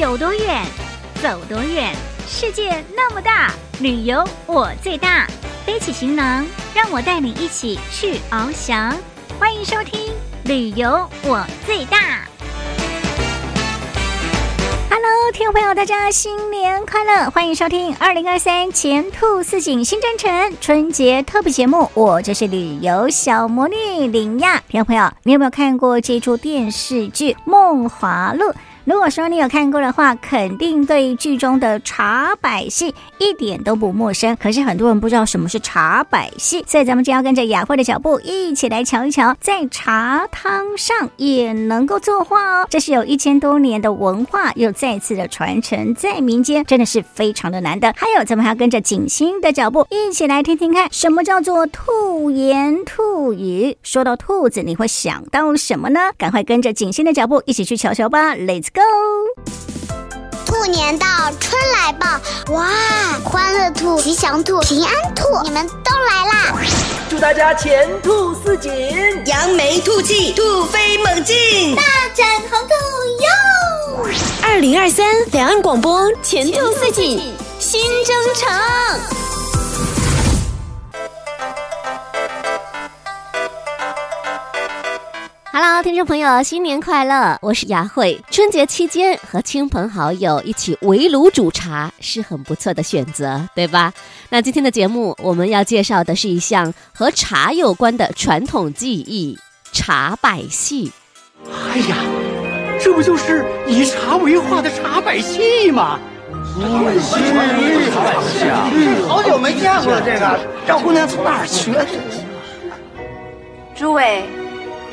有多远，走多远。世界那么大，旅游我最大。背起行囊，让我带你一起去翱翔。欢迎收听《旅游我最大》。Hello，听众朋友，大家新年快乐！欢迎收听二零二三前兔似锦新征程春节特别节目，我就是旅游小魔女林亚。听众朋友，你有没有看过这出电视剧《梦华录》？如果说你有看过的话，肯定对剧中的茶百戏一点都不陌生。可是很多人不知道什么是茶百戏，所以咱们就要跟着雅慧的脚步一起来瞧一瞧，在茶汤上也能够作画哦。这是有一千多年的文化，又再次的传承在民间，真的是非常的难得。还有，咱们还要跟着景星的脚步一起来听听看，什么叫做兔言兔语。说到兔子，你会想到什么呢？赶快跟着景星的脚步一起去瞧瞧吧，Let's go。兔年到，春来报，哇！欢乐兔、吉祥兔、平安兔，你们都来啦！祝大家前兔似锦，扬眉吐气，兔飞猛进，大展宏图哟！二零二三两岸广播前兔似锦新征程。Hello，听众朋友，新年快乐！我是雅慧。春节期间和亲朋好友一起围炉煮茶是很不错的选择，对吧？那今天的节目我们要介绍的是一项和茶有关的传统技艺——茶百戏。哎呀，这不就是以茶为画的茶百戏吗？茶百戏，茶百戏啊！好久没见过了，这个赵姑娘从哪儿学的？诸位。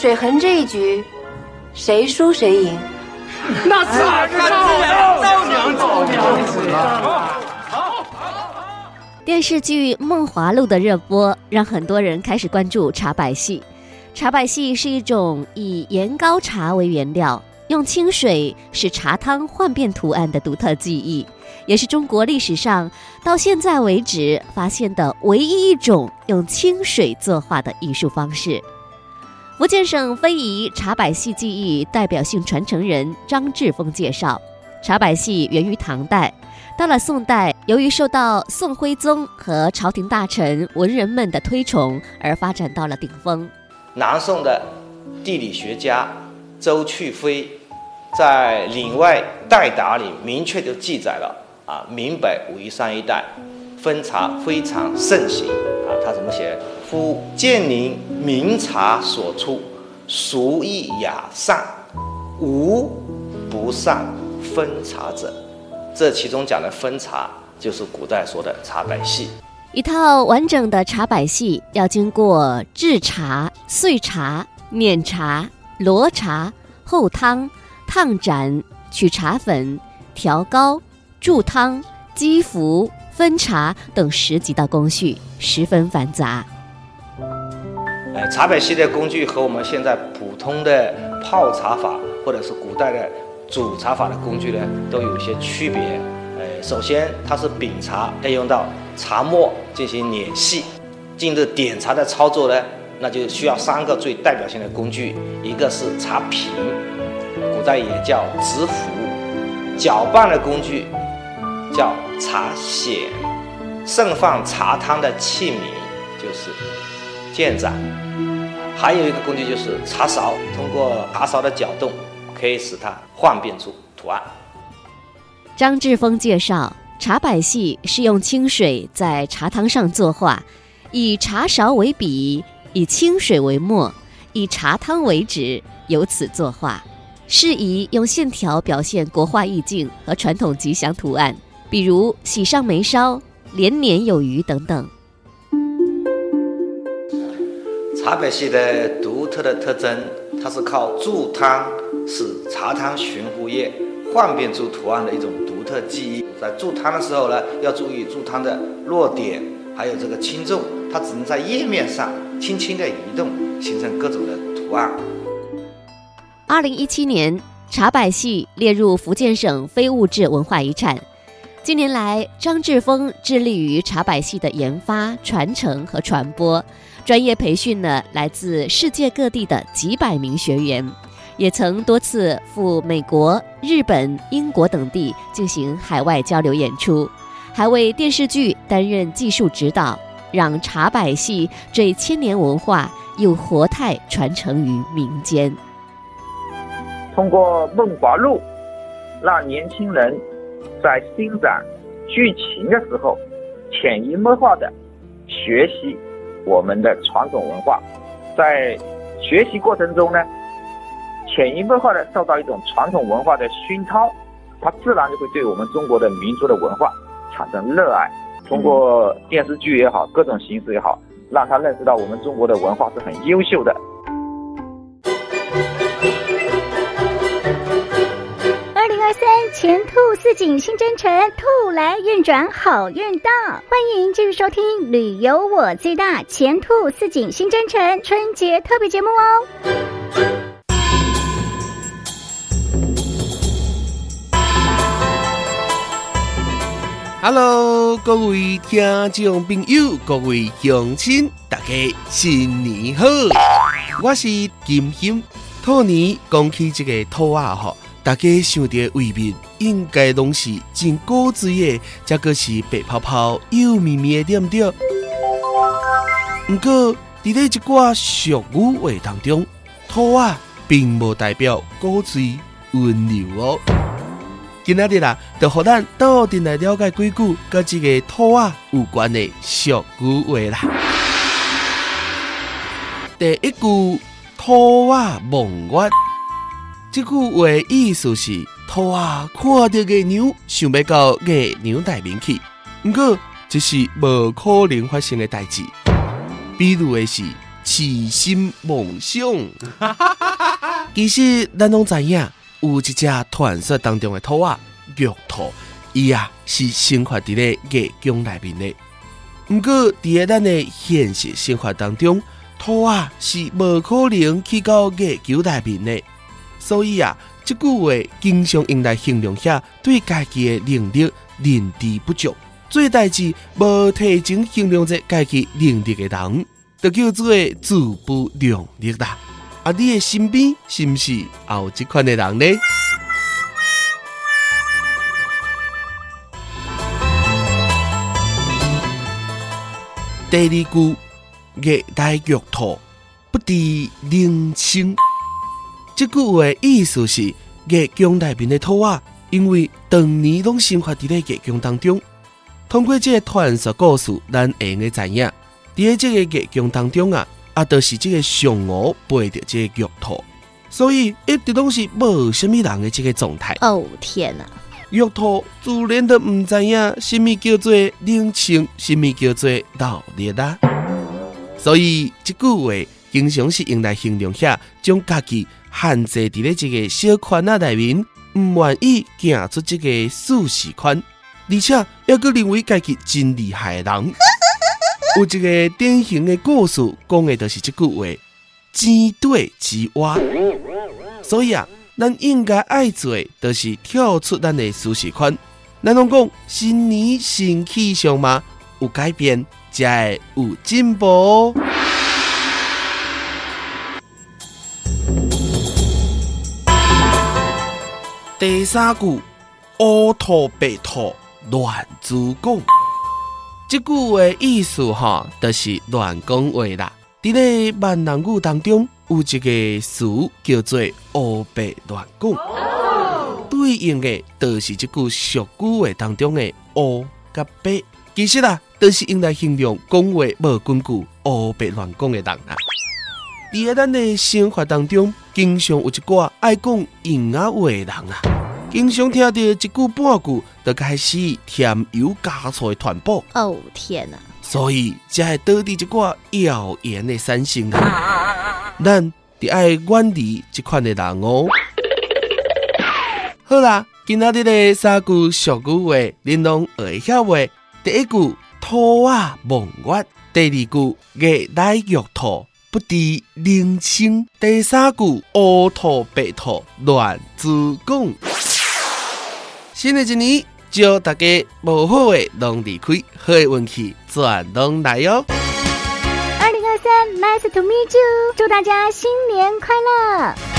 水痕这一局，谁输谁赢？那自然是赵娘，赵娘，赵娘啊！电视剧《梦华录》的热播，让很多人开始关注茶百戏。茶百戏是一种以盐膏茶为原料，用清水使茶汤幻变图案的独特技艺，也是中国历史上到现在为止发现的唯一一种用清水作画的艺术方式。福建省非遗茶百戏技艺代表性传承人张志峰介绍，茶百戏源于唐代，到了宋代，由于受到宋徽宗和朝廷大臣、文人们的推崇，而发展到了顶峰。南宋的地理学家周去非在《岭外代答》里明确地记载了啊，闽北武夷山一带分茶非常盛行，他怎么写？夫建宁名茶所出，俗意雅善，无不善分茶者。这其中讲的分茶，就是古代说的茶百戏。一套完整的茶百戏要经过制茶、碎茶、碾茶、罗茶、候汤、烫盏、取茶粉、调膏、注汤、击服、分茶等十几道工序，十分繁杂。呃，茶百戏的工具和我们现在普通的泡茶法，或者是古代的煮茶法的工具呢，都有一些区别。呃，首先它是饼茶，要用到茶末进行碾细。进入点茶的操作呢，那就需要三个最代表性的工具，一个是茶瓶，古代也叫执壶；搅拌的工具叫茶筅；盛放茶汤的器皿就是。建盏，还有一个工具就是茶勺，通过茶勺的搅动，可以使它幻变出图案。张志峰介绍，茶百戏是用清水在茶汤上作画，以茶勺为笔，以清水为墨，以茶汤为纸，由此作画，适宜用线条表现国画意境和传统吉祥图案，比如喜上眉梢、连年有余等等。茶百戏的独特的特征，它是靠注汤使茶汤悬浮液幻变出图案的一种独特技艺。在注汤的时候呢，要注意注汤的落点，还有这个轻重，它只能在液面上轻轻的移动，形成各种的图案。二零一七年，茶百戏列入福建省非物质文化遗产。近年来，张志峰致力于茶百戏的研发、传承和传播。专业培训了来自世界各地的几百名学员，也曾多次赴美国、日本、英国等地进行海外交流演出，还为电视剧担任技术指导，让茶百戏这千年文化又活态传承于民间。通过《梦华录》，让年轻人在欣赏剧情的时候，潜移默化的学习我们的传统文化，在学习过程中呢，潜移默化的受到一种传统文化的熏陶，他自然就会对我们中国的民族的文化产生热爱。通过电视剧也好，各种形式也好，让他认识到我们中国的文化是很优秀的。前兔似锦新征程，兔来运转好运到，欢迎继续收听《旅游我最大前兔似锦新征程春节特别节目哦。Hello，各位听众朋友，各位乡亲，大家新年好！我是金星。兔年讲起这个兔仔吼，大家想到画面应该拢是真古锥的，这个是白泡泡、幼绵绵的，对不对？不过，在这一挂俗语话当中，兔仔并不代表古锥温柔哦。今仔日啦，就和咱斗阵来了解几句跟这个兔仔有关的俗语话啦。第一句“兔仔梦月”，这句话意思是兔仔看到月娘，想要到月娘内面去。不过这是无可能发生的代志。比如的是痴心妄想。其实咱拢知影。有一只传说当中的兔仔玉兔，伊啊是生活伫咧月宫内面的。不过伫咱的现实生活当中，兔仔是无可能去到月球内面的。所以啊，即句话经常用来形容下对家己的能力认知不足，做代志无提前形容者家己能力的人，就叫做自不量力啦。啊！你的身边是不是也有这款的人呢？第二句“月台玉兔不敌冷清”，这句话意思是月宫内面的兔仔，因为当年拢生活伫咧月宫当中，通过这个传说故事，咱会用个知影，伫咧这个月宫当中啊。啊，就是这个嫦娥背着这个玉兔，所以一直拢是无虾米人的这个状态。哦天啊！玉兔自然都毋知影虾米叫做冷清，虾米叫做热烈啦。所以即句话经常是用来形容下将家己限制伫咧一个小圈仔内面，毋愿意行出即个舒适圈，而且抑佫认为家己真厉害的人。有一个典型的故事，讲的就是即句话：井底之蛙。所以啊，咱应该爱做，就是跳出咱的舒适圈。咱拢讲新年新气象嘛，有改变才会有进步。第三句：乌兔白兔乱子讲。这句话意思哈，就是乱讲话啦。伫咧闽南语当中，有一个词叫做“乌白乱讲”，对应的就是这句俗语话当中的“乌”甲“白”。其实啊，都是用来形容讲话无根据、乌白乱讲的人啊。在咱的生活当中，经常有一挂爱讲闲话的人啊。经常听到一句半句，就开始添油加醋的传播。哦天哪！所以才会导致一挂谣言的产生啊！咱得爱远离这款的人哦。好啦，今仔日的三句俗语话，恁拢会晓话。第一句兔啊望月，第二句月来玉兔不敌冷清，第三句乌兔白兔乱子讲。新的一年，祝大家无好的拢离开，好的运气全拢来哟。二零二三，Nice to meet you，祝大家新年快乐。